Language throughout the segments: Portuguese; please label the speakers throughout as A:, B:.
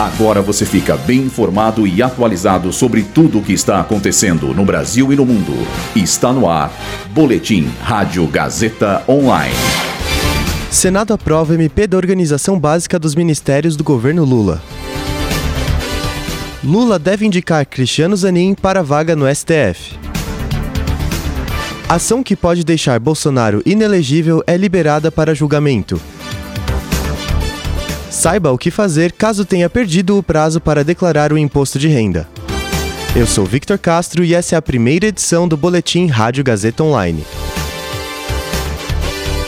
A: Agora você fica bem informado e atualizado sobre tudo o que está acontecendo no Brasil e no mundo. Está no ar. Boletim Rádio Gazeta Online.
B: Senado aprova MP da Organização Básica dos Ministérios do governo Lula. Lula deve indicar Cristiano Zanin para vaga no STF. Ação que pode deixar Bolsonaro inelegível é liberada para julgamento. Saiba o que fazer caso tenha perdido o prazo para declarar o imposto de renda. Eu sou Victor Castro e essa é a primeira edição do Boletim Rádio Gazeta Online.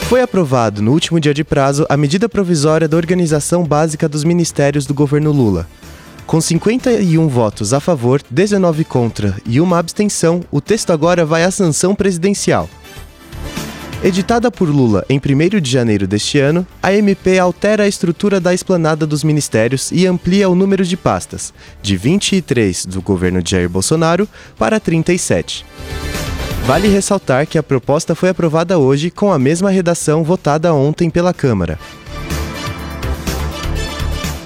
B: Foi aprovado no último dia de prazo a medida provisória da Organização Básica dos Ministérios do governo Lula. Com 51 votos a favor, 19 contra e uma abstenção, o texto agora vai à sanção presidencial. Editada por Lula em 1 de janeiro deste ano, a MP altera a estrutura da esplanada dos ministérios e amplia o número de pastas, de 23 do governo Jair Bolsonaro para 37. Vale ressaltar que a proposta foi aprovada hoje com a mesma redação votada ontem pela Câmara.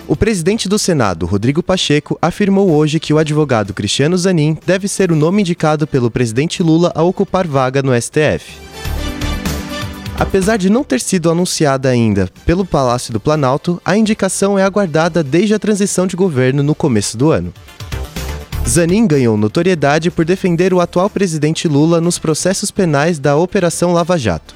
B: O presidente do Senado, Rodrigo Pacheco, afirmou hoje que o advogado Cristiano Zanin deve ser o nome indicado pelo presidente Lula a ocupar vaga no STF. Apesar de não ter sido anunciada ainda pelo Palácio do Planalto, a indicação é aguardada desde a transição de governo no começo do ano. Zanin ganhou notoriedade por defender o atual presidente Lula nos processos penais da Operação Lava Jato.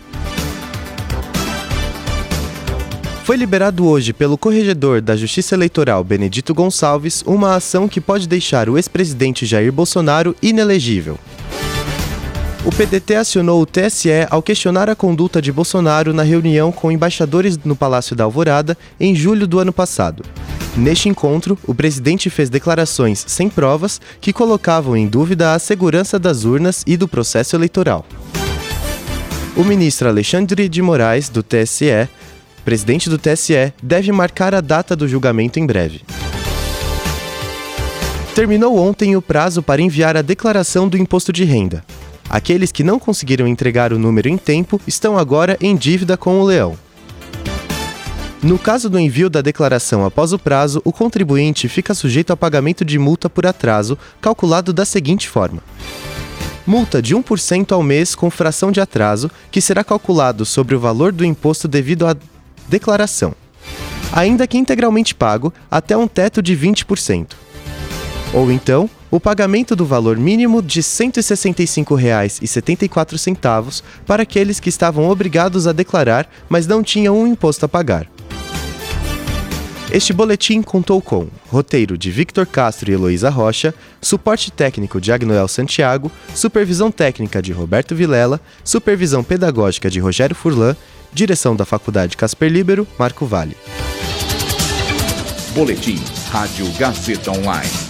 B: Foi liberado hoje pelo corregedor da Justiça Eleitoral Benedito Gonçalves uma ação que pode deixar o ex-presidente Jair Bolsonaro inelegível. O PDT acionou o TSE ao questionar a conduta de Bolsonaro na reunião com embaixadores no Palácio da Alvorada em julho do ano passado. Neste encontro, o presidente fez declarações sem provas que colocavam em dúvida a segurança das urnas e do processo eleitoral. O ministro Alexandre de Moraes, do TSE, presidente do TSE, deve marcar a data do julgamento em breve. Terminou ontem o prazo para enviar a declaração do imposto de renda. Aqueles que não conseguiram entregar o número em tempo estão agora em dívida com o leão. No caso do envio da declaração após o prazo, o contribuinte fica sujeito a pagamento de multa por atraso, calculado da seguinte forma: multa de 1% ao mês com fração de atraso, que será calculado sobre o valor do imposto devido à declaração, ainda que integralmente pago, até um teto de 20%. Ou então, o pagamento do valor mínimo de R$ 165,74 para aqueles que estavam obrigados a declarar, mas não tinham um imposto a pagar. Este boletim contou com roteiro de Victor Castro e Heloísa Rocha, suporte técnico de Agnoel Santiago, supervisão técnica de Roberto Vilela, supervisão pedagógica de Rogério Furlan, direção da Faculdade Casper Libero, Marco Vale.
A: Boletim Rádio Gazeta Online.